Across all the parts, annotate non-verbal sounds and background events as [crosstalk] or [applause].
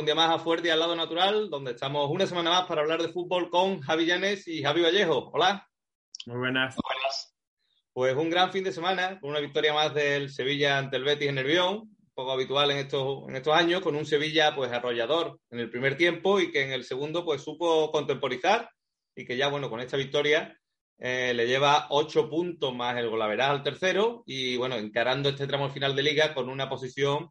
un día más a Fuerte y al lado natural, donde estamos una semana más para hablar de fútbol con Javi Llanes y Javi Vallejo. Hola. Muy buenas. buenas. Pues un gran fin de semana, con una victoria más del Sevilla ante el Betis en Nervión, un poco habitual en estos, en estos años, con un Sevilla pues arrollador en el primer tiempo y que en el segundo pues supo contemporizar y que ya, bueno, con esta victoria eh, le lleva ocho puntos más el golaveraz al tercero y, bueno, encarando este tramo final de liga con una posición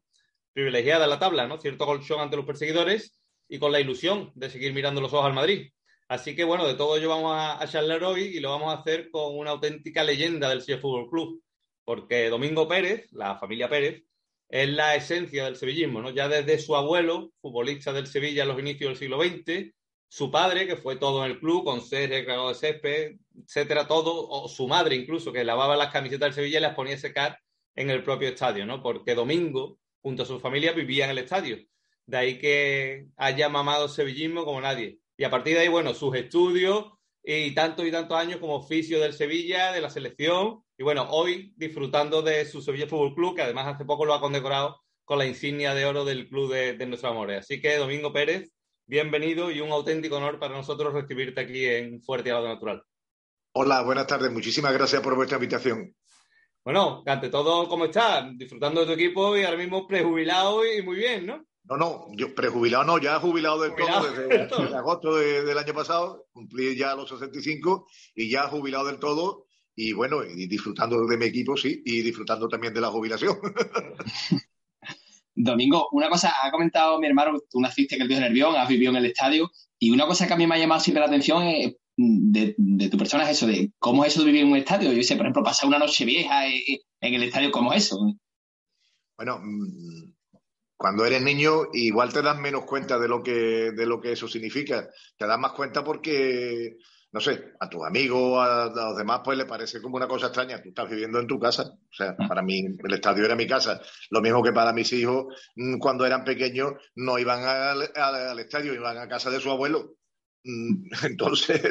privilegiada la tabla, ¿no? Cierto colchón ante los perseguidores y con la ilusión de seguir mirando los ojos al Madrid. Así que bueno, de todo ello vamos a, charlar hoy y lo vamos a hacer con una auténtica leyenda del Sevilla Fútbol Club, porque Domingo Pérez, la familia Pérez, es la esencia del sevillismo, ¿no? Ya desde su abuelo, futbolista del Sevilla en los inicios del siglo XX, su padre, que fue todo en el club, con ser cargado de césped, etcétera, todo, o su madre incluso, que lavaba las camisetas del Sevilla y las ponía a secar en el propio estadio, ¿no? Porque Domingo junto a su familia, vivía en el estadio. De ahí que haya mamado sevillismo como nadie. Y a partir de ahí, bueno, sus estudios y tantos y tantos años como oficio del Sevilla, de la selección. Y bueno, hoy disfrutando de su Sevilla Fútbol Club, que además hace poco lo ha condecorado con la insignia de oro del club de, de nuestro amores. Así que, Domingo Pérez, bienvenido y un auténtico honor para nosotros recibirte aquí en Fuerte y Lado Natural. Hola, buenas tardes. Muchísimas gracias por vuestra invitación. Bueno, ante todo, ¿cómo estás? Disfrutando de tu equipo y ahora mismo prejubilado y muy bien, ¿no? No, no, yo prejubilado no, ya jubilado del todo [laughs] desde, agosto del año pasado, cumplí ya los 65 y ya jubilado del todo y bueno, y disfrutando de mi equipo, sí, y disfrutando también de la jubilación. [laughs] Domingo, una cosa, ha comentado mi hermano, tú naciste en el Río Nervión, has vivido en el estadio, y una cosa que a mí me ha llamado siempre la atención es de, tu persona es eso, de cómo es eso de vivir en un estadio. Yo sé, por ejemplo, pasar una noche vieja en, el estadio, ¿cómo es eso? Bueno, mm, cuando eres niño igual te das menos cuenta de lo que, de lo que eso significa. Te das más cuenta porque, no sé, a tus amigos, a, los demás, pues le parece como una cosa extraña. Tú estás viviendo en tu casa. O sea, ah. para mí el estadio era mi casa. Lo mismo que para mis hijos, mm, cuando eran pequeños, no iban al estadio, iban a casa de su abuelo [laughs] entonces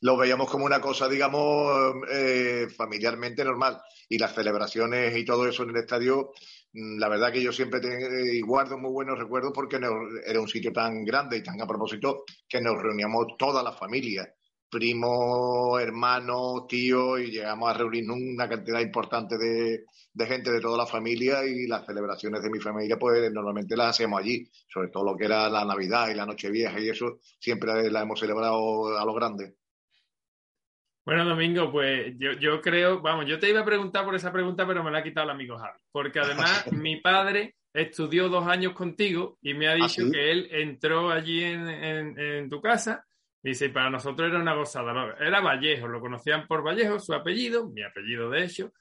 lo veíamos como una cosa, digamos, eh, familiarmente normal. Y las celebraciones y todo eso en el estadio, mm, la verdad que yo siempre tengo, y guardo muy buenos recuerdos porque era un sitio tan grande y tan a propósito que nos reuníamos toda la familia primos, hermanos, tíos, y llegamos a reunirnos una cantidad importante de, gente de toda la familia y las celebraciones de mi familia, pues normalmente las hacemos allí, sobre todo lo que era la Navidad y la Nochevieja y eso, siempre la hemos celebrado a lo grande. Bueno, Domingo, pues yo, yo creo, vamos, yo te iba a preguntar por esa pregunta, pero me la ha quitado el amigo Javi, porque además [laughs] mi padre estudió dos años contigo y me ha ¿Ah, dicho que él entró allí en, en tu casa Dice, para nosotros era una gozada. Era Vallejo, lo conocían por Vallejo, su apellido, mi apellido de hecho.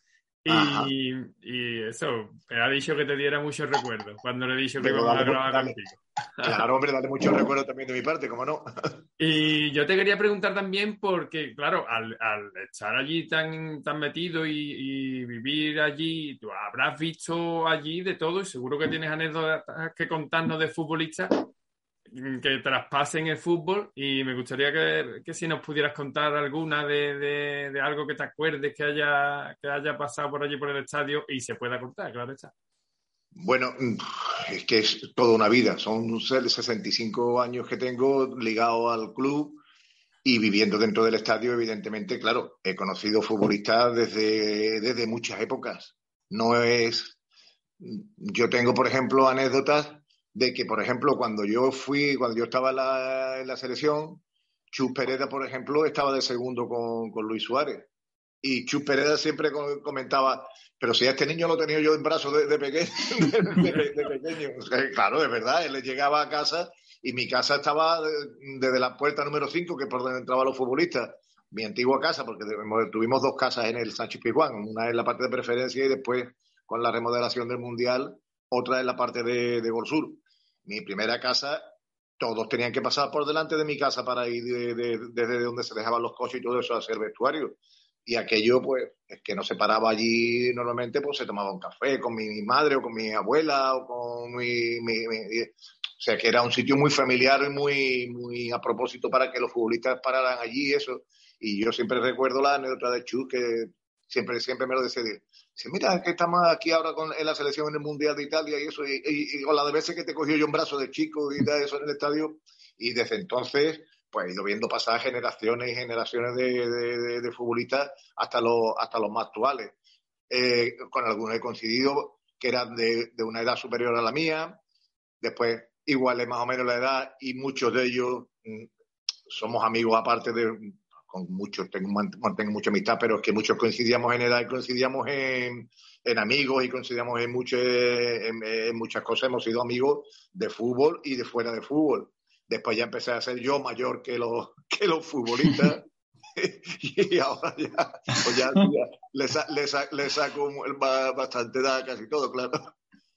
Y, y, eso, me ha dicho que te diera muchos recuerdos cuando le he dicho que íbamos a grabar contigo. [laughs] Claro, hombre, dale muchos recuerdos también de mi parte, como no. [laughs] Y yo te quería preguntar también porque, claro, al, al estar allí tan, tan metido y, y, vivir allí, tú habrás visto allí de todo y seguro que tienes anécdotas que contarnos de futbolistas que traspasen el fútbol y me gustaría que, si nos pudieras contar alguna de, algo que te acuerdes que haya, que haya pasado por allí por el estadio y se pueda contar, claro está. Bueno, es que es toda una vida. Son 65 años que tengo ligado al club y viviendo dentro del estadio, evidentemente, claro, he conocido futbolistas desde, desde muchas épocas. No es. Yo tengo, por ejemplo, anécdotas de que, por ejemplo, cuando yo fui, cuando yo estaba en la, selección, Chus Pereda, por ejemplo, estaba de segundo con, Luis Suárez. Y Chus Pereda siempre comentaba, pero si a este niño lo tenía yo en brazos de, [laughs] pequeño, claro, de verdad, él llegaba a casa y mi casa estaba desde la puerta número 5, que es por donde entraban los futbolistas, mi antigua casa, porque tuvimos dos casas en el Sánchez Pizjuán, una en la parte de preferencia y después con la remodelación del Mundial, otra en la parte de, de Sur mi primera casa, todos tenían que pasar por delante de mi casa para ir desde donde se dejaban los coches y todo eso a hacer vestuario. Y aquello, pues, es que no se paraba allí normalmente, pues se tomaba un café con mi, madre o con mi abuela o con mi, O sea, que era un sitio muy familiar y muy, muy a propósito para que los futbolistas pararan allí y eso. Y yo siempre recuerdo la anécdota de Chu, que siempre, siempre me lo decía. Dice, mira, que estamos aquí ahora con, en la selección en el Mundial de Italia y eso, y, con la de veces que te cogió yo un brazo de chico y de eso en el estadio. Y desde entonces, pues he ido viendo pasar generaciones y generaciones de, de, futbolistas hasta los, hasta los más actuales. Eh, con algunos he coincidido que eran de, de una edad superior a la mía, después iguales más o menos la edad y muchos de ellos mm, somos amigos aparte de con muchos tengo, mantengo mucha amistad, pero es que muchos coincidíamos en edad y coincidíamos en, en amigos y coincidíamos en, mucho, en, muchas cosas. Hemos sido amigos de fútbol y de fuera de fútbol. Después ya empecé a ser yo mayor que los, [laughs] que los futbolistas. [laughs] y ahora ya, pues ya, le, saco bastante edad, casi todo, claro.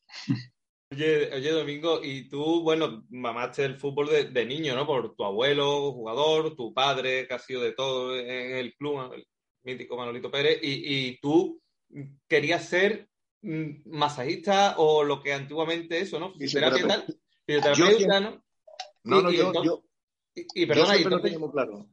[laughs] Oye, Domingo, y tú, bueno, mamaste el fútbol de, niño, ¿no? Por tu abuelo, jugador, tu padre, que ha sido de todo en el club, el mítico Manolito Pérez, y, tú querías ser mm, masajista o lo que antiguamente eso, ¿no? Fisioterapia tal, fisioterapeuta, ¿no? No, no, yo, y, perdona, siempre, claro.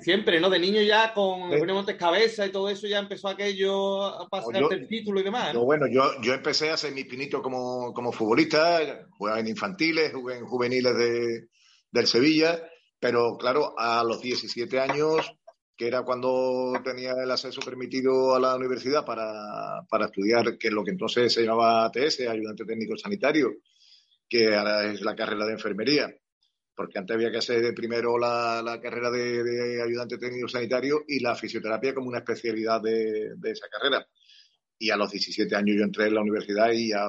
siempre, ¿no? De niño ya con ¿Eh? Montes Cabeza y todo eso ya empezó aquello a pasar el título y demás. bueno, yo, yo empecé a hacer mi pinito como, como futbolista, jugaba en infantiles, jugué en juveniles de, del Sevilla, pero claro, a los 17 años, que era cuando tenía el acceso permitido a la universidad para, para estudiar, que es lo que entonces se llamaba ATS, ayudante técnico sanitario, que ahora es la carrera de enfermería porque antes había que hacer primero la, carrera de, ayudante técnico sanitario y la fisioterapia como una especialidad de, esa carrera. Y a los 17 años yo entré en la universidad y ya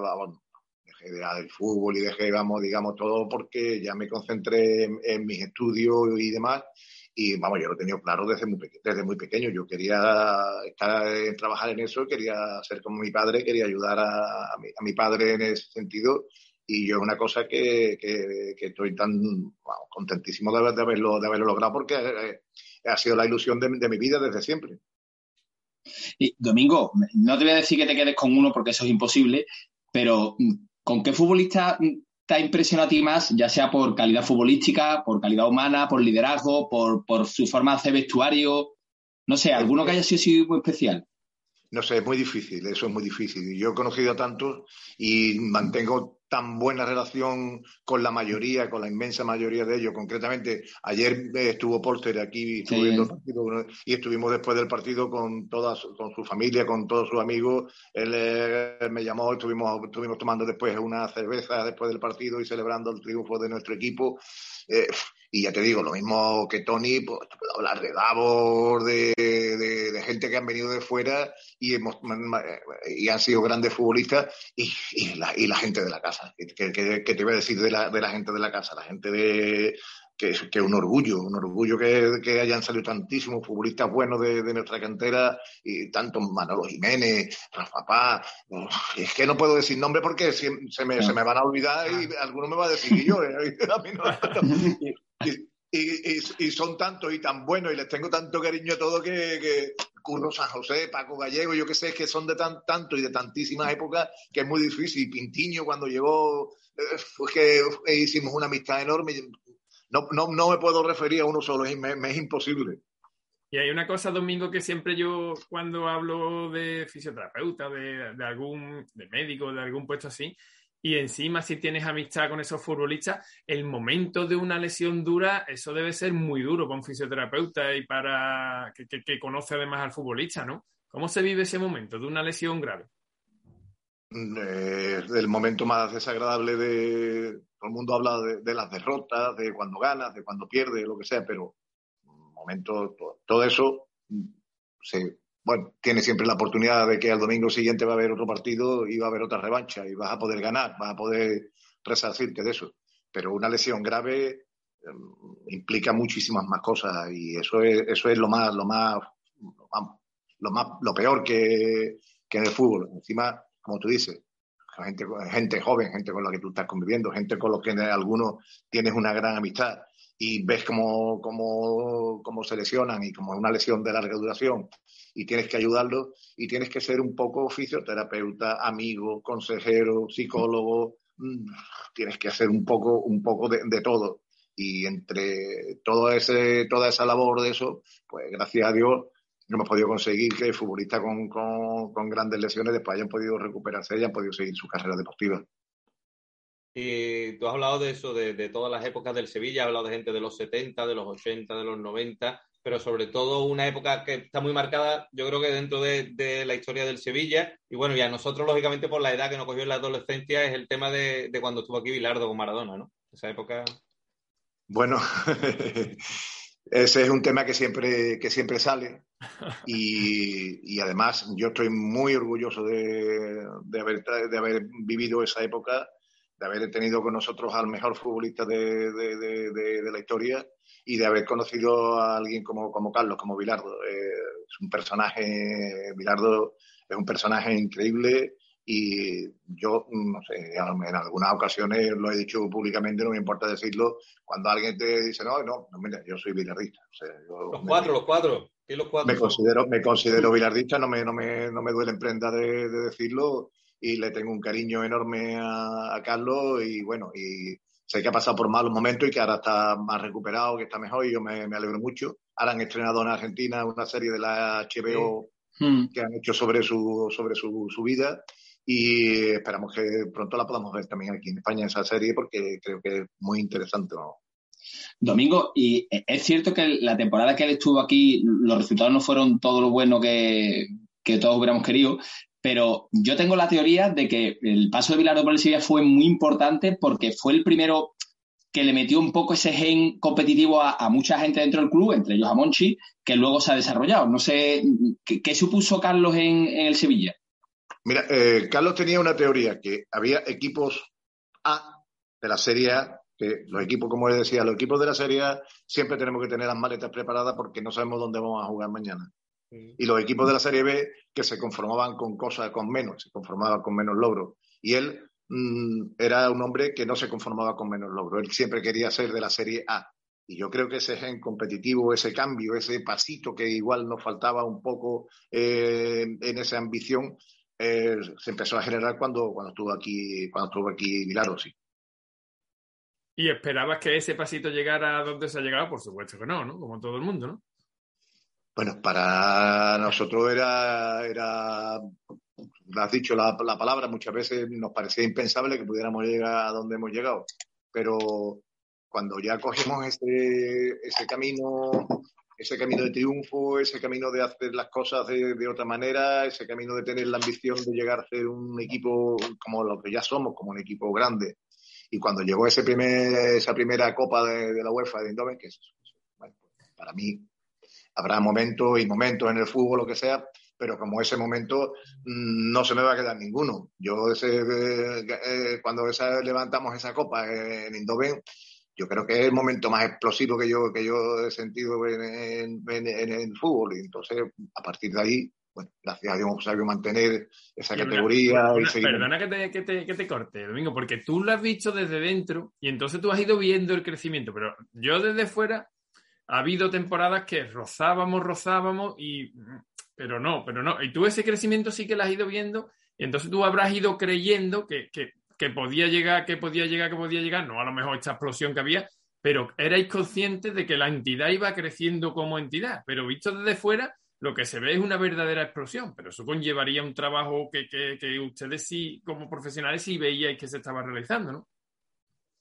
dejé de fútbol y dejé, vamos, digamos, todo porque ya me concentré en, mis estudios y demás. Y vamos, yo lo tenía claro desde muy, desde muy pequeño. Yo quería estar, trabajar en eso, quería ser como mi padre, quería ayudar a, a, mi, a mi padre en ese sentido y yo es una cosa que, que, estoy tan contentísimo de, haberlo, de haberlo logrado porque eh, ha sido la ilusión de, mi vida desde siempre. Y, Domingo, no te voy a decir que te quedes con uno porque eso es imposible, pero mm, ¿con qué futbolista te ha impresionado a ti más, ya sea por calidad futbolística, por calidad humana, por liderazgo, por, por su forma de hacer vestuario? No sé, ¿alguno que haya sido muy especial? No sé, es muy difícil, eso es muy difícil. Yo he conocido a tantos y mantengo tan buena relación con la mayoría, con la inmensa mayoría de ellos. Concretamente, ayer eh, estuvo Porter aquí y estuvimos después del partido con toda con su familia, con todos sus amigos. Él eh, me llamó, estuvimos, estuvimos tomando después una cerveza después del partido y celebrando el triunfo de nuestro equipo. Eh, y ya te digo, lo mismo que Tony, pues puedo hablar de Davor, de, de, gente que han venido de fuera y, hemos, y han sido grandes futbolistas y, y, la, y la gente de la casa. ¿Qué, te voy a decir de la, de la gente de la casa? La gente de, que es, que un orgullo, un orgullo que, que hayan salido tantísimos futbolistas buenos de, de, nuestra cantera, y tanto Manolo Jiménez, Rafa Paz, es que no puedo decir nombre porque se, me, se me van a olvidar y alguno me va a decir que yo, ¿eh? [laughs] a mí no, [laughs] y, y, son tantos y tan buenos y les tengo tanto cariño a todos que, que San José, Paco Gallego, yo que sé, que son de tan, tanto y de tantísimas épocas que es muy difícil. Pintiño cuando llegó, eh, fue que hicimos una amistad enorme. No, no, no me puedo referir a uno solo, es, es imposible. Y hay una cosa, Domingo, que siempre yo cuando hablo de fisioterapeuta, de, de algún de médico, de algún puesto así, y encima si tienes amistad con esos futbolistas, el momento de una lesión dura, eso debe ser muy duro con fisioterapeuta y para que, conoce además al futbolista, ¿no? ¿Cómo se vive ese momento de una lesión grave? Eh, el momento más desagradable de todo el mundo habla de, las derrotas, de cuando ganas, de cuando pierdes, lo que sea, pero momento todo, eso se bueno, tienes siempre la oportunidad de que al domingo siguiente va a haber otro partido y va a haber otra revancha y vas a poder ganar, vas a poder resarcirte de eso. Pero una lesión grave em, implica muchísimas más cosas y eso es, eso es lo más, lo más, lo más, lo peor que, que en el fútbol. Encima, como tú dices, gente, gente joven, gente con la que tú estás conviviendo, gente con la que algunos tienes una gran amistad y ves cómo, cómo, cómo se lesionan y como una lesión de larga duración y tienes que ayudarlo y tienes que ser un poco fisioterapeuta, amigo, consejero, psicólogo, mm, tienes que hacer un poco, un poco de, todo. Y entre todo ese, toda esa labor de eso, pues gracias a Dios hemos podido conseguir que futbolistas con, con, grandes lesiones después hayan podido recuperarse y hayan podido seguir su carrera deportiva. Y tú has hablado de eso, de, de, todas las épocas del Sevilla, has hablado de gente de los 70, de los 80, de los 90, pero sobre todo una época que está muy marcada, yo creo que dentro de, de la historia del Sevilla, y bueno, ya nosotros, lógicamente, por la edad que nos cogió en la adolescencia, es el tema de, de cuando estuvo aquí Bilardo con Maradona, ¿no? Esa época. Bueno, [laughs] ese es un tema que siempre, que siempre sale y, además yo estoy muy orgulloso de, haber, de haber vivido esa época, de haber tenido con nosotros al mejor futbolista de, la historia y de haber conocido a alguien como, como Carlos, como Bilardo. Eh, es un personaje, Bilardo es un personaje increíble y yo, no sé, en algunas ocasiones lo he dicho públicamente, no me importa decirlo, cuando alguien te dice, no, no, no mira, yo soy bilardista. los cuatro, los cuatro. los cuatro? Me considero, me considero bilardista, no me, no me, no me duele en prenda de, decirlo y le tengo un cariño enorme a, Carlos y bueno, y sé que ha pasado por malos momentos y que ahora está más recuperado, que está mejor y yo me, alegro mucho. Ahora han estrenado en Argentina una serie de la HBO hmm. que han hecho sobre su, sobre su, su vida y esperamos que pronto la podamos ver también aquí en España esa serie porque creo que es muy interesante. Domingo, y es cierto que la temporada que él estuvo aquí, los resultados no fueron todo lo bueno que, todos hubiéramos querido, pero yo tengo la teoría de que el paso de Bilardo por el Sevilla fue muy importante porque fue el primero que le metió un poco ese gen competitivo a, mucha gente dentro del club, entre ellos a Monchi, que luego se ha desarrollado. No sé, ¿qué, supuso Carlos en el Sevilla? Mira, eh, Carlos tenía una teoría, que había equipos A de la Serie A, que los equipos, como él decía, los equipos de la Serie A siempre tenemos que tener las maletas preparadas porque no sabemos dónde vamos a jugar mañana. Y los equipos de la Serie B que se conformaban con cosas, con menos, se conformaban con menos logros. Y él mm, era un hombre que no se conformaba con menos logros. Él siempre quería ser de la Serie A. Y yo creo que ese gen competitivo, ese cambio, ese pasito que igual nos faltaba un poco eh, en esa ambición, eh, se empezó a generar cuando, cuando estuvo aquí, cuando estuvo aquí Milagro, sí. ¿Y esperabas que ese pasito llegara a donde se ha llegado? Por supuesto que no, ¿no? Como todo el mundo, ¿no? Bueno, para nosotros era, era has dicho la, la, palabra, muchas veces nos parecía impensable que pudiéramos llegar a donde hemos llegado, pero cuando ya cogemos ese, ese camino ese camino de triunfo, ese camino de hacer las cosas de, otra manera, ese camino de tener la ambición de llegar a ser un equipo como lo que ya somos, como un equipo grande. Y cuando llegó ese primer, esa primera copa de, la UEFA de Eindhoven, que es, para mí habrá momentos y momentos en el fútbol, lo que sea, pero como ese momento mm, no se me va a quedar ninguno. Yo ese, eh, eh, cuando esa, levantamos esa copa en Eindhoven, yo creo que es el momento más explosivo que yo, que yo he sentido en, el fútbol. Y entonces, a partir de ahí, bueno, gracias a Dios hemos sabido mantener esa categoría. perdona que te, que, te, que te, corte, Domingo, porque tú lo has visto desde dentro y entonces tú has ido viendo el crecimiento, pero yo desde fuera ha habido temporadas que rozábamos, rozábamos y... Pero no, pero no. Y tú ese crecimiento sí que lo has ido viendo y entonces tú habrás ido creyendo que, que que podía llegar, que podía llegar, que podía llegar, no a lo mejor esta explosión que había, pero erais conscientes de que la entidad iba creciendo como entidad, pero visto desde fuera, lo que se ve es una verdadera explosión, pero eso conllevaría un trabajo que, que, ustedes sí, como profesionales, sí veíais que se estaba realizando, ¿no?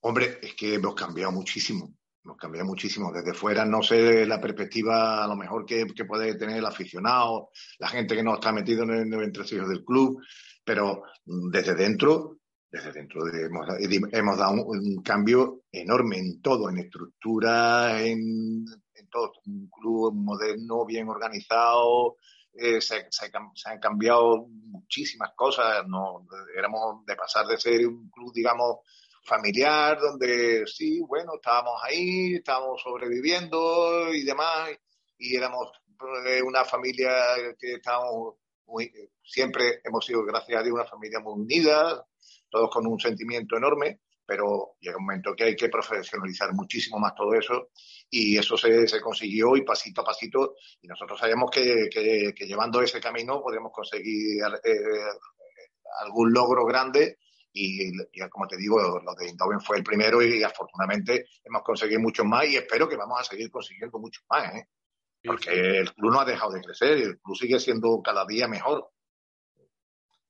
Hombre, es que hemos cambiado muchísimo, hemos cambiado muchísimo. Desde fuera no sé la perspectiva a lo mejor que, puede tener el aficionado, la gente que no está metido en el, entresijos del club, pero desde dentro desde dentro de, hemos, dado un, cambio enorme en todo, en estructura, en, todo. Un club moderno, bien organizado, eh, se, han cambiado muchísimas cosas. No, éramos de pasar de ser un club, digamos, familiar, donde sí, bueno, estábamos ahí, estábamos sobreviviendo y demás, y éramos eh, una familia que estábamos muy, siempre hemos sido, gracias a Dios, una familia muy unida, todos con un sentimiento enorme, pero llega un momento que hay que profesionalizar muchísimo más todo eso y eso se, se consiguió y pasito a pasito y nosotros sabemos que, que, llevando ese camino podemos conseguir eh, algún logro grande y, como te digo, lo de Eindhoven fue el primero y, afortunadamente hemos conseguido muchos más y espero que vamos a seguir consiguiendo muchos más. ¿eh? Porque el club no ha dejado de crecer, el club sigue siendo cada día mejor.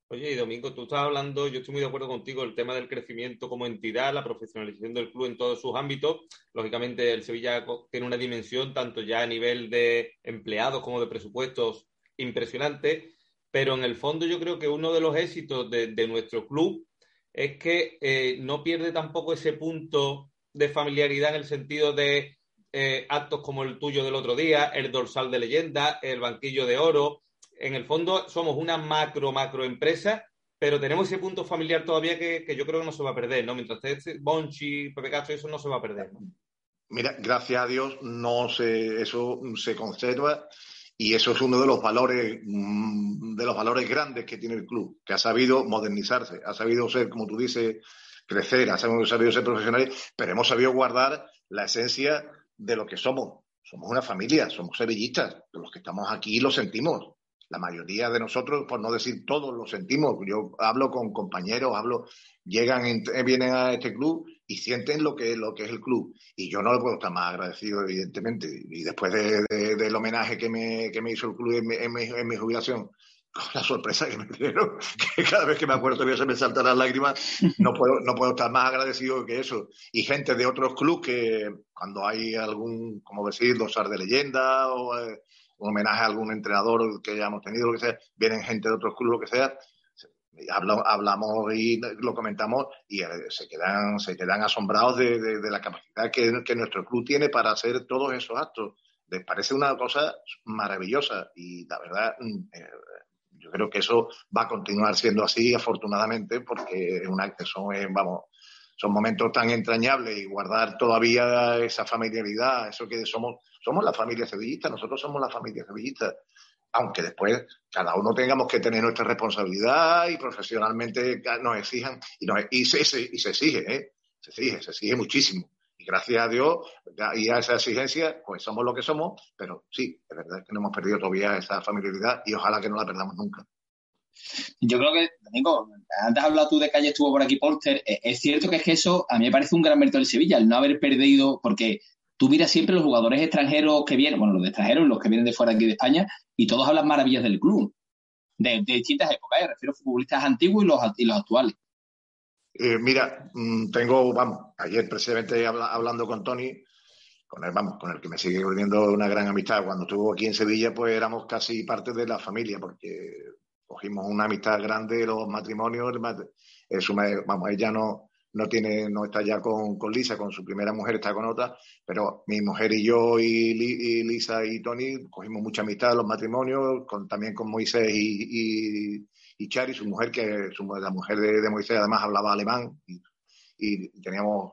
Oye, y Domingo, tú estás hablando, yo estoy muy de acuerdo contigo, el tema del crecimiento como entidad, la profesionalización del club en todos sus ámbitos. Lógicamente, el Sevilla tiene una dimensión, tanto ya a nivel de empleados como de presupuestos, impresionante. Pero en el fondo, yo creo que uno de los éxitos de, nuestro club es que eh, no pierde tampoco ese punto de familiaridad en el sentido de eh, actos como el tuyo del otro día, el dorsal de leyenda, el banquillo de oro. En el fondo somos una macro, macro empresa, pero tenemos ese punto familiar todavía que, yo creo que no se va a perder, ¿no? Mientras esté Bonchi, Pepe Castro, eso no se va a perder. Mira, gracias a Dios, no se, eso se conserva y eso es uno de los valores, mm, de los valores grandes que tiene el club, que ha sabido modernizarse, ha sabido ser, como tú dices, crecer, ha sabido ser profesional, pero hemos sabido guardar la esencia de lo que somos. Somos una familia, somos sevillistas. Los que estamos aquí lo sentimos. La mayoría de nosotros, por no decir todos, lo sentimos. Yo hablo con compañeros, hablo, llegan, vienen a este club y sienten lo que, lo que es el club. Y yo no le puedo estar más agradecido, evidentemente. Y después del homenaje que me, que me hizo el club en mi jubilación, [laughs] la sorpresa que me dieron, [laughs] que cada vez que me acuerdo todavía se me saltan las lágrimas, no puedo, no puedo estar más agradecido que eso. Y gente de otros clubes que cuando hay algún, como decir, dosar de leyenda o eh, un homenaje a algún entrenador que hayamos tenido, lo que sea, vienen gente de otros clubes, lo que sea, hablamos y lo comentamos y eh, se quedan, se quedan asombrados de, la capacidad que, nuestro club tiene para hacer todos esos actos. Les parece una cosa maravillosa y la verdad, mm, eh, yo creo que eso va a continuar siendo así, afortunadamente, porque son, eh, son momentos tan entrañables y guardar todavía esa familiaridad, eso que somos, somos la familia sevillista, nosotros somos la familia sevillista, aunque después cada uno tengamos que tener nuestra responsabilidad y profesionalmente nos exijan, y, se, exige, ¿eh? se exige, se exige muchísimo. Y gracias a Dios y a esa exigencia, pues somos lo que somos, pero sí, es verdad que no hemos perdido todavía esa familiaridad y ojalá que no la perdamos nunca. Yo creo que, Domingo, antes has hablado tú de que ayer estuvo por aquí Porter. Eh, es cierto que es que eso a mí me parece un gran mérito del Sevilla, el no haber perdido, porque tú miras siempre los jugadores extranjeros que vienen, bueno, los de extranjeros, los que vienen de fuera aquí de España, y todos hablan maravillas del club, de, distintas épocas, ¿eh? refiero a futbolistas antiguos y los, los actuales. Eh, mira, mm, tengo, vamos, ayer precisamente hablando con Tony, con él, vamos, con el que me sigue volviendo una gran amistad. Cuando estuvo aquí en Sevilla, pues éramos casi parte de la familia, porque cogimos una amistad grande, los matrimonios, eso vamos, ella no, no tiene, no está ya con, con, Lisa, con su primera mujer está con otra, pero mi mujer y yo y, Lisa y Tony cogimos mucha amistad los matrimonios, con, también con Moisés y, y Chari, su mujer, que su, la mujer de, Moisés además hablaba alemán y, teníamos...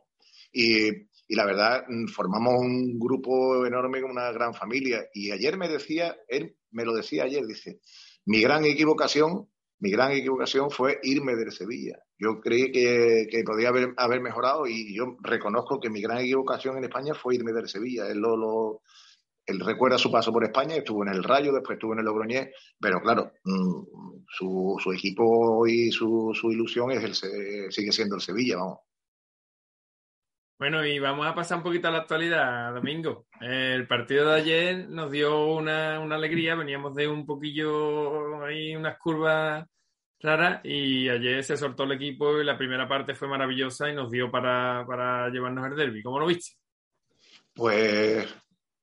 Y, la verdad, mm, formamos un grupo enorme, una gran familia. Y ayer me decía, él me lo decía ayer, dice, mi gran equivocación, mi gran equivocación fue irme del Sevilla. Yo creí que, que podía haber, haber, mejorado y yo reconozco que mi gran equivocación en España fue irme del Sevilla. Él lo, lo, él recuerda su paso por España, estuvo en el Rayo, después estuvo en el Logroñés, pero claro, mm, su, su equipo y su, su ilusión es el, sigue siendo el Sevilla, vamos. Bueno, y vamos a pasar un poquito a la actualidad, Domingo. El partido de ayer nos dio una, una alegría, veníamos de un poquillo ahí, unas curvas raras, y ayer se soltó el equipo y la primera parte fue maravillosa y nos dio para, para llevarnos el derby. ¿Cómo lo viste? Pues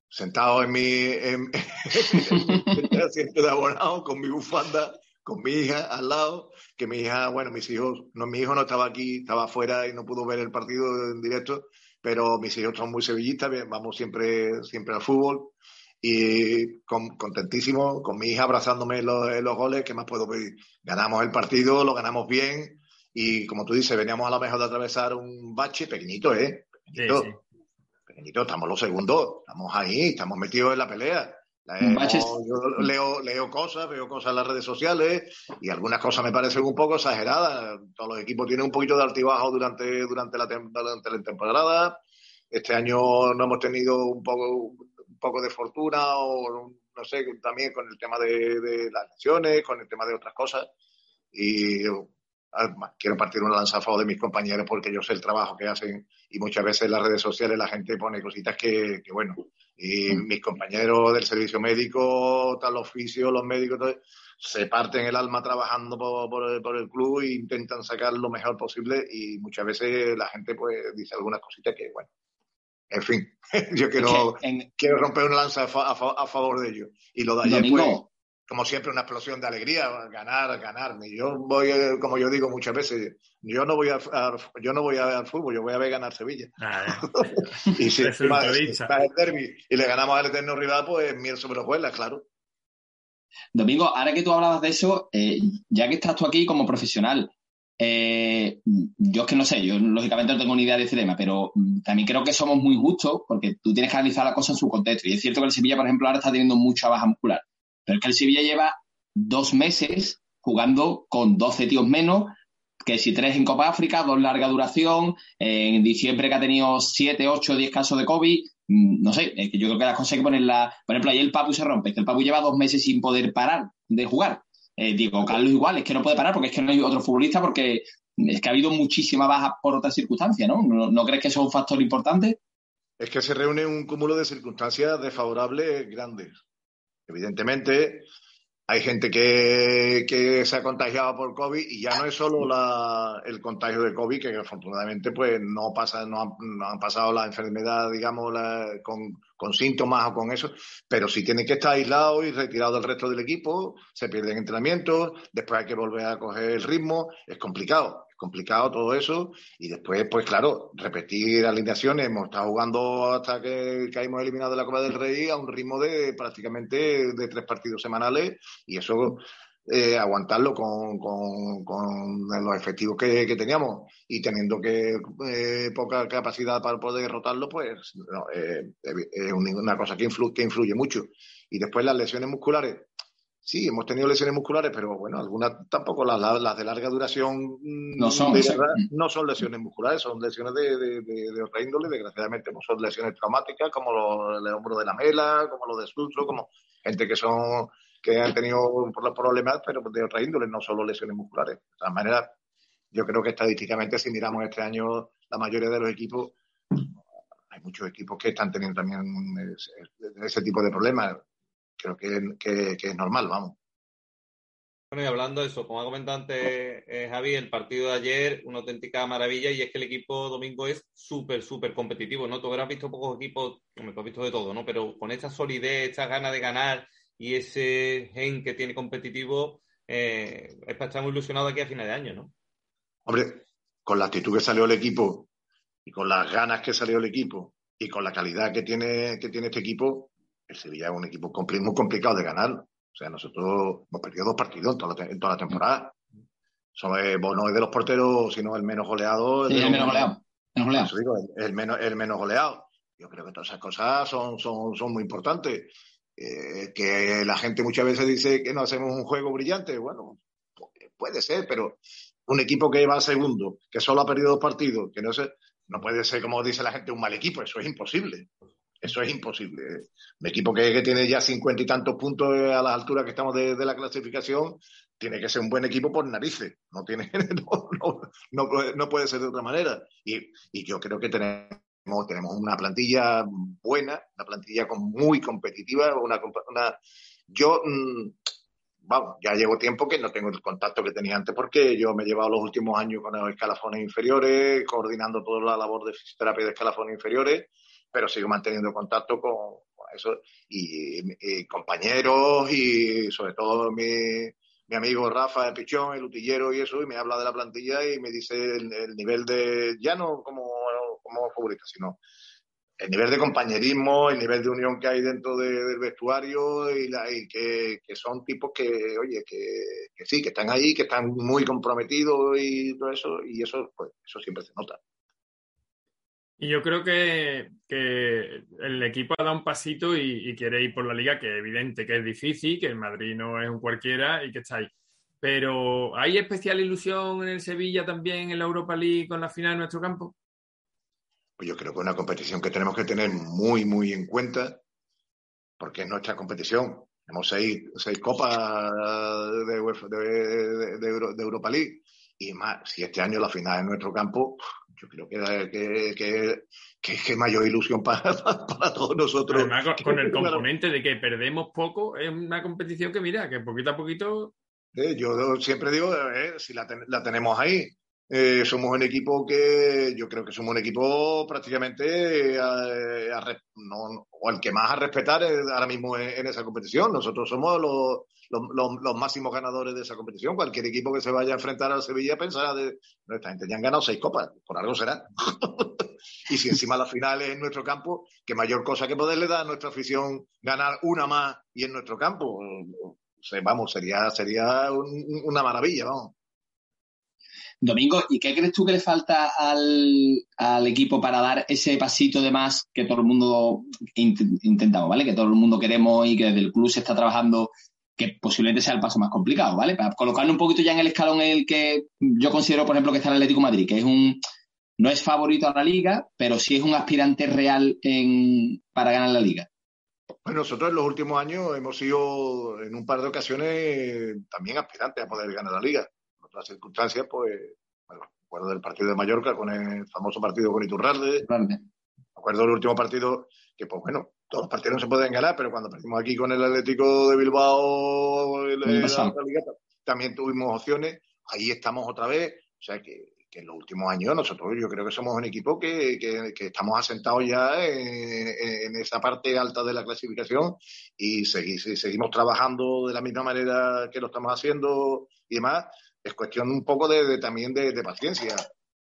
sentado en mi, en, [laughs] asiento de abonado con mi bufanda, con mi hija al lado, que mi hija, bueno, mis hijos, no, mi hijo no estaba aquí, estaba afuera y no pudo ver el partido en directo, pero mis hijos son muy sevillistas, vamos siempre, siempre al fútbol y contentísimo, con mi hija abrazándome los, los goles, ¿qué más puedo pedir? Ganamos el partido, lo ganamos bien y como tú dices, veníamos a lo mejor de atravesar un bache pequeñito, ¿eh? Pequeñito estamos los segundos, estamos ahí, estamos metidos en la pelea. Yo leo, leo cosas, veo cosas en las redes sociales y algunas cosas me parecen un poco exageradas. Todos los equipos tienen un poquito de altibajo durante, durante, la, durante la temporada. Este año no hemos tenido un poco, un poco de fortuna o no sé, también con el tema de, de las lesiones, con el tema de otras cosas. Y quiero partir una lanza a favor de mis compañeros porque yo sé el trabajo que hacen y muchas veces en las redes sociales la gente pone cositas que, bueno, y mm. mis compañeros del servicio médico, tal oficio, los médicos, se parten el alma trabajando por, el, club e intentan sacar lo mejor posible y muchas veces la gente pues dice algunas cositas que, bueno, en fin, [laughs] yo quiero, quiero romper una lanza a, favor de ellos. Y lo de ayer, pues, como siempre, una explosión de alegría, ganar, ganarme. Yo voy, como yo digo muchas veces, yo no voy a, yo no voy a ver al fútbol, yo voy a ver ganar Sevilla. Ah, [laughs] y si está el derby y le ganamos al eterno rival, pues miel sobre juegas, claro. Domingo, ahora que tú hablabas de eso, eh, ya que estás tú aquí como profesional, eh, yo es que no sé, yo lógicamente no tengo ni idea de ese tema, pero también creo que somos muy justos porque tú tienes que analizar la cosa en su contexto. Y es cierto que el Sevilla, por ejemplo, ahora está teniendo mucha baja muscular. Pero es que el Sevilla lleva dos meses jugando con 12 tíos menos, que si tres en Copa África, dos larga duración, en diciembre que ha tenido 7, 8, 10 casos de COVID, mm, no sé, es que yo creo que las cosas hay que ponerla, por ejemplo, ahí el Papu se rompe, que el Papu lleva dos meses sin poder parar de jugar. Eh, digo, Carlos igual, es que no puede parar porque es que no hay otro futbolista porque es que ha habido muchísima baja por otras circunstancias, ¿no? ¿no? ¿No, crees que eso es un factor importante? Es que se reúne un cúmulo de circunstancias desfavorables grandes. Evidentemente, hay gente que, se ha contagiado por COVID y ya no es solo el contagio de COVID, que afortunadamente pues no pasa, no han, pasado la enfermedad, digamos, con, síntomas o con eso, pero si tienen que estar aislados y retirados del resto del equipo, se pierden entrenamientos, después hay que volver a coger el ritmo, es complicado complicado todo eso. Y después, pues claro, repetir alineaciones. Hemos estado jugando hasta que caímos eliminados de la Copa del Rey a un ritmo de prácticamente de tres partidos semanales. Y eso, eh, aguantarlo con, con, los efectivos que, teníamos y teniendo que eh, poca capacidad para poder derrotarlo, pues eh, es una cosa que que influye mucho. Y después las lesiones musculares Sí, hemos tenido lesiones musculares, pero bueno, algunas tampoco, las, las de larga duración mm, no son, no son lesiones musculares, son lesiones de, de, otra índole, desgraciadamente no son lesiones traumáticas como el hombro de la mela, como los de sutro, como gente que son que han tenido problemas, pero de otra índole, no solo lesiones musculares. De todas maneras, yo creo que estadísticamente, si miramos este año, la mayoría de los equipos, hay muchos equipos que están teniendo también ese tipo de problemas creo que, es normal, vamos. Bueno, y hablando de eso, como ha comentado antes eh, Javi, el partido de ayer, una auténtica maravilla, y es que el equipo domingo es súper, súper competitivo, ¿no? Tú habrás visto pocos equipos, me has visto de todo, ¿no? Pero con esta solidez, esta ganas de ganar y ese gen que tiene competitivo, eh, es para estar muy ilusionado aquí a final de año, ¿no? Hombre, con la actitud que salió el equipo y con las ganas que salió el equipo y con la calidad que tiene, que tiene este equipo, el Sevilla es un equipo muy complicado de ganar. O sea, nosotros hemos perdido dos partidos en toda la, temporada. Somos, eh, no es de los porteros, sino el menos goleado. el, menos goleado. el, menos, el menos goleado. Yo creo que todas esas cosas son, son, son muy importantes. Eh, que la gente muchas veces dice que no hacemos un juego brillante. Bueno, puede ser, pero un equipo que va segundo, que solo ha perdido dos partidos, que no sé, no puede ser, como dice la gente, un mal equipo. Eso es imposible. Eso es imposible. Un equipo que, tiene ya cincuenta y tantos puntos a la altura que estamos de, la clasificación tiene que ser un buen equipo por narices. No, tiene, [laughs] no, puede ser de otra manera. Y, yo creo que tenemos, tenemos una plantilla buena, una plantilla muy competitiva. Una, yo, mm, vamos, ya llevo tiempo que no tengo el contacto que tenía antes porque yo me he llevado los últimos años con los escalafones inferiores, coordinando toda la labor de fisioterapia de escalafones inferiores pero sigo manteniendo contacto con, eso y, compañeros y sobre todo mi, mi amigo Rafa Pichón, el utillero y eso, y me habla de la plantilla y me dice el, nivel de, ya no como, como sino el nivel de compañerismo, el nivel de unión que hay dentro del vestuario y, la, y que, que, son tipos que, oye, que, que, sí, que están ahí, que están muy comprometidos y todo eso, y eso, pues, eso siempre se nota. Y yo creo que, el equipo ha dado un pasito y, quiere ir por la liga, que es evidente que es difícil, que el Madrid no es un cualquiera y que está ahí. Pero ¿hay especial ilusión en el Sevilla también en la Europa League con la final de nuestro campo? Pues yo creo que es una competición que tenemos que tener muy, muy en cuenta, porque es nuestra competición. Tenemos seis, seis copas de, de, Europa League y más, si este año la final en nuestro campo, yo creo que, que, que, que mayor ilusión [laughs] para, para todos nosotros. Además, con, el [laughs] componente de que perdemos poco, es una competición que mira, que poquito a poquito... yo siempre digo, eh, si la, la, tenemos ahí, eh, somos un equipo que yo creo que somos un equipo prácticamente eh, no, o el que más a respetar ahora mismo en, esa competición. Nosotros somos los, los, máximos ganadores de esa competición. Cualquier equipo que se vaya a enfrentar al Sevilla pensará de esta gente ya han ganado seis copas, por algo será. [laughs] y si encima la final es en nuestro campo, qué mayor cosa que poderle dar a nuestra afición ganar una más y en nuestro campo. vamos, sería, sería una maravilla, vamos. Domingo, ¿y qué crees tú que le falta al, equipo para dar ese pasito de más que todo el mundo intentamos, ¿vale? Que todo el mundo queremos y que desde el club se está trabajando, que posiblemente sea el paso más complicado, ¿vale? Para colocarlo un poquito ya en el escalón en el que yo considero, por ejemplo, que está el Atlético Madrid, que es un no es favorito a la liga, pero sí es un aspirante real en, para ganar la liga. Bueno, nosotros en los últimos años hemos sido en un par de ocasiones también aspirantes a poder ganar la liga otras circunstancias, pues, bueno, me acuerdo del partido de Mallorca con el famoso partido con Iturralde. Me acuerdo del último partido que, pues bueno, todos los partidos no se pueden ganar, pero cuando perdimos aquí con el Atlético de Bilbao, también tuvimos opciones. Ahí estamos otra vez. O sea que, en los últimos años nosotros yo creo que somos un equipo que, estamos asentados ya en, esa parte alta de la clasificación y seguimos trabajando de la misma manera que lo estamos haciendo y demás es cuestión un poco de, también de, paciencia.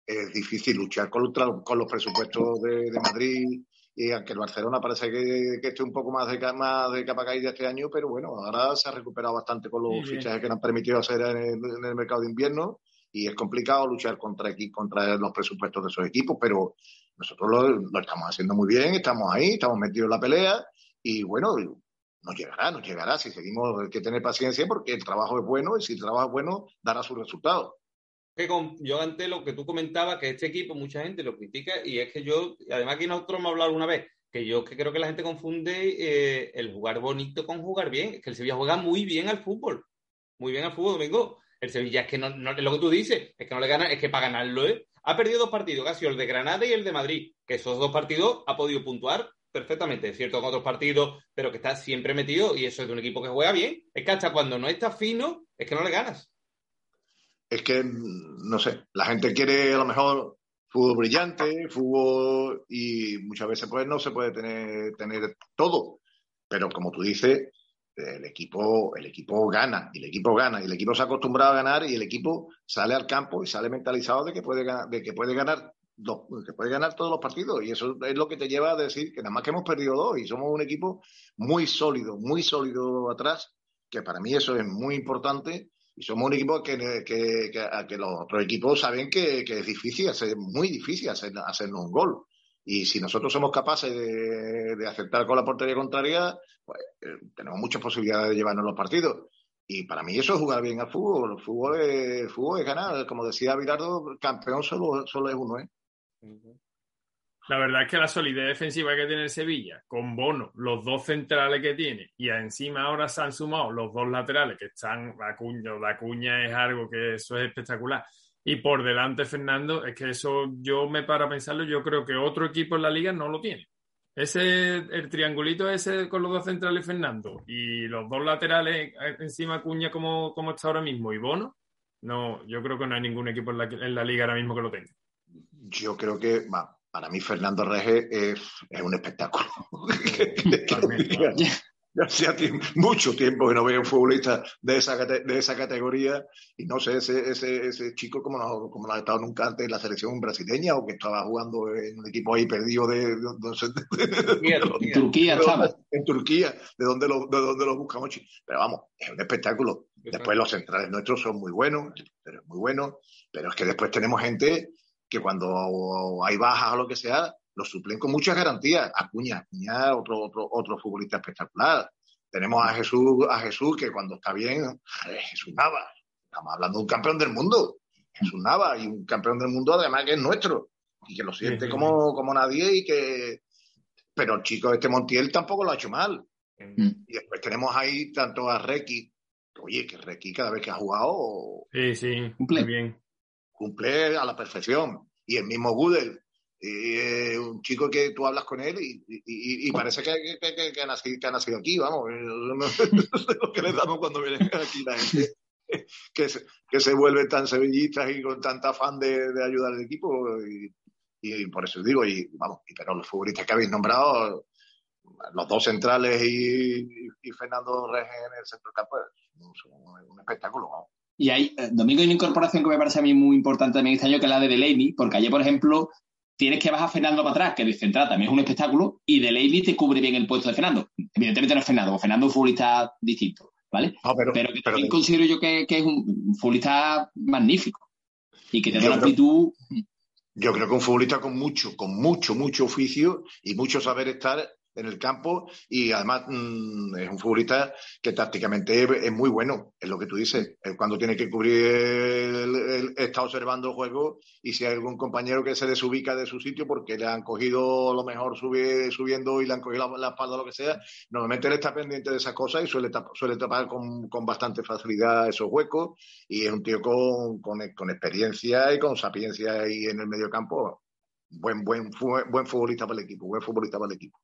Es difícil luchar con, con los presupuestos de, Madrid y aunque el Barcelona parece que, que esté un poco más de, más de capa caída este año, pero bueno, ahora se ha recuperado bastante con los fichajes que nos han permitido hacer en el, mercado de invierno y es complicado luchar contra, contra los presupuestos de esos equipos, pero nosotros lo, lo, estamos haciendo muy bien, estamos ahí, estamos metidos en la pelea y bueno, nos llegará, nos llegará. Si seguimos, hay que tener paciencia porque el trabajo es bueno y si el trabajo es bueno, dará sus resultados. yo ante lo que tú comentabas, que este equipo mucha gente lo critica y es que yo, además aquí nosotros hemos hablado alguna vez, que yo que creo que la gente confunde eh, el jugar bonito con jugar bien. Es que el Sevilla juega muy bien al fútbol. Muy bien al fútbol, Domingo. El Sevilla es que no, es lo que tú dices, es que no le gana, es que para ganarlo ¿eh? ha perdido dos partidos, sido el de Granada y el de Madrid, que esos dos partidos ha podido puntuar perfectamente, es cierto con otros partidos, pero que está siempre metido y eso es de un equipo que juega bien. Es que hasta cuando no está fino, es que no le ganas. Es que, no sé, la gente quiere a lo mejor fútbol brillante, fútbol y muchas veces pues no se puede tener, tener todo. Pero como tú dices, el equipo, el equipo gana, y el equipo gana, y el equipo se ha acostumbrado a ganar, y el equipo sale al campo y sale mentalizado de que puede, de que puede ganar que puede ganar todos los partidos y eso es lo que te lleva a decir que nada más que hemos perdido dos y somos un equipo muy sólido, muy sólido atrás, que para mí eso es muy importante y somos un equipo que, que, que, los otros equipos saben que, es difícil, es muy difícil hacer, hacernos un gol. Y si nosotros somos capaces de, aceptar con la portería contraria, pues eh, tenemos muchas posibilidades de llevarnos los partidos. Y para mí eso es jugar bien al fútbol. El fútbol es, fútbol es ganar. Como decía Virardo, campeón solo, solo es uno, ¿eh? La verdad es que la solidez defensiva que tiene el Sevilla, con Bono, los dos centrales que tiene, y encima ahora se han sumado los dos laterales que están, la cuña, es algo que eso es espectacular. Y por delante Fernando, es que eso yo me para pensarlo, yo creo que otro equipo en la liga no lo tiene. Ese, el triangulito ese con los dos centrales Fernando y los dos laterales encima cuña como, como está ahora mismo y Bono, no, yo creo que no hay ningún equipo en la, en la liga ahora mismo que lo tenga yo creo que para mí Fernando Rege es, un espectáculo. [laughs] ya hacía mucho tiempo que no veo un futbolista de esa, de esa categoría y no sé, ese, ese, ese chico como no, como no ha estado nunca antes en la selección brasileña o que estaba jugando en un equipo ahí perdido de, de, Turquía, En Turquía, de donde lo, de donde lo buscamos. Pero vamos, es un espectáculo. Después los centrales nuestros son muy buenos, pero muy buenos, pero es que después tenemos gente que cuando hay bajas o lo que sea, lo suplen con muchas garantías. Acuña, Acuña, otro, otro, otro futbolista espectacular. Tenemos a Jesús, a Jesús que cuando está bien, Jesús Nava. Estamos hablando de un campeón del mundo. Jesús Nava, y un campeón del mundo además que es nuestro. Y que lo siente como, como nadie y que... Pero el chico este Montiel tampoco lo ha hecho mal. Y después tenemos ahí tanto a Requi, oye, que Requi cada vez que ha jugado... Sí, sí, cumple bien cumple a la perfección. Y el mismo Gudel, eh, un chico que tú hablas con él y, parece que, que, ha nacido, aquí, vamos. [laughs] Lo que le damos cuando viene aquí la gente. Que se, que vuelven tan sevillistas y con tanta afán de, ayudar al equipo. Y, por eso digo, y vamos, pero los futbolistas que habéis nombrado, los dos centrales y, Fernando Reyes en el centro del campo, es un, espectáculo. Y hay, eh, Domingo, hay una incorporación que me parece a mí muy importante también este año, que es la de Delaney, porque ayer, por ejemplo, tienes que bajar a Fernando para atrás, que de central también es un espectáculo, y Delaney te cubre bien el puesto de Fernando. Evidentemente no es Fernando, Fernando es un futbolista distinto, ¿vale? pero, que también considero yo que, es un futbolista magnífico y que te da una amplitud. Yo creo que un futbolista con mucho, con mucho, mucho oficio y mucho saber estar en el campo y además mm, es un futbolista que tácticamente es, muy bueno, es lo que tú dices. Cuando tiene que cubrir, el, está observando el juego y si hay algún compañero que se desubica de su sitio porque le han cogido lo mejor subiendo y le han cogido la, espalda o lo que sea, normalmente él está pendiente de esas cosas y suele, tapar, suele tapar con, bastante facilidad esos huecos y es un tío con, con, con experiencia y con sapiencia ahí en el medio campo. Buen, buen, buen futbolista para el equipo, buen futbolista para el equipo.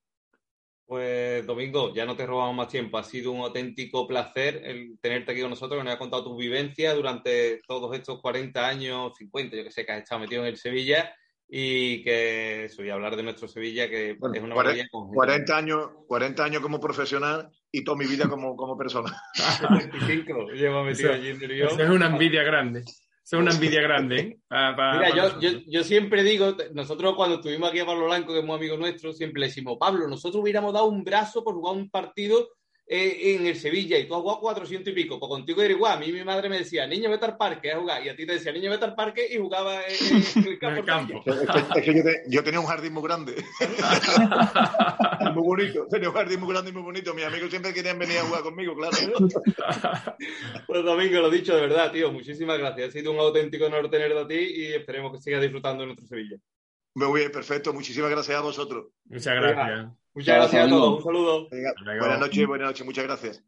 Pues Domingo, ya no te robamos más tiempo. Ha sido un auténtico placer el tenerte aquí con nosotros, que nos has contado tu vivencia durante todos estos 40 años, 50, yo que sé, que has estado metido en el Sevilla y que eso, y hablar de nuestro Sevilla, que es una 40, 40 años, 40 años como profesional y toda mi vida como, como persona. [laughs] 25 llevo metido allí en el Es una envidia grande. Es una envidia grande, ¿eh? Mira, yo, yo, yo, siempre digo, nosotros cuando estuvimos aquí a Pablo Blanco, que es muy amigo nuestro, siempre le decimos, Pablo, nosotros hubiéramos dado un brazo por jugar un partido eh, en el Sevilla y tú has jugado 400 y pico. Pues contigo era igual. A mí mi madre me decía, niño, vete al parque a jugar. Y a ti te decía, niño, vete al parque y jugaba en, el [laughs] campo. Es que, yo, tenía un jardín muy grande. [laughs] muy bonito. Tenía un jardín muy grande y muy bonito. Mis amigos siempre querían venir a jugar conmigo, claro. [laughs] pues Domingo, lo dicho de verdad, tío. Muchísimas gracias. Ha sido un auténtico honor tenerte a ti y esperemos que sigas disfrutando de nuestro Sevilla. Muy bien, perfecto. Muchísimas gracias a vosotros. Muchas gracias. Muchas gracias a todos. Un saludo. buenas noches, buenas noches. Muchas gracias.